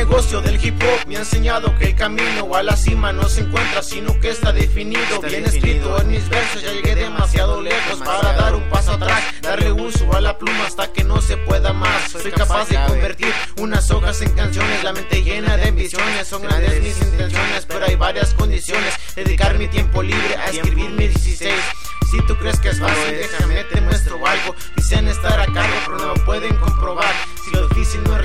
El hip hop me ha enseñado que el camino a la cima no se encuentra, sino que está definido. Bien escrito en mis versos, ya llegué demasiado lejos para dar un paso atrás, darle uso a la pluma hasta que no se pueda más. Soy capaz de convertir unas hojas en canciones, la mente llena de ambiciones. Son grandes mis intenciones, pero hay varias condiciones. Dedicar mi tiempo libre a escribir mi 16. Si tú crees que es fácil, déjame te muestro algo. Dicen estar a cargo, pero no lo pueden comprobar. Si lo difícil no es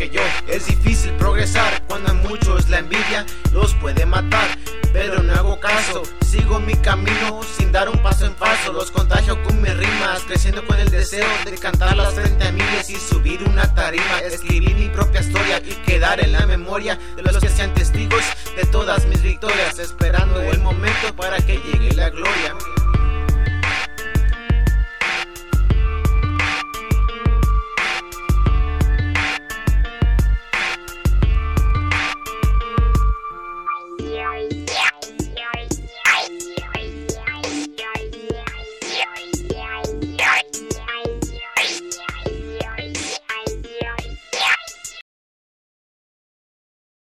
Es difícil progresar cuando a muchos la envidia los puede matar. Pero no hago caso, sigo mi camino sin dar un paso en falso. Los contagio con mis rimas, creciendo con el deseo de cantarlas frente a miles y subir una tarima. Escribir mi propia historia y quedar en la memoria de los que sean testigos de todas mis victorias. Esperando el momento para que llegue la gloria.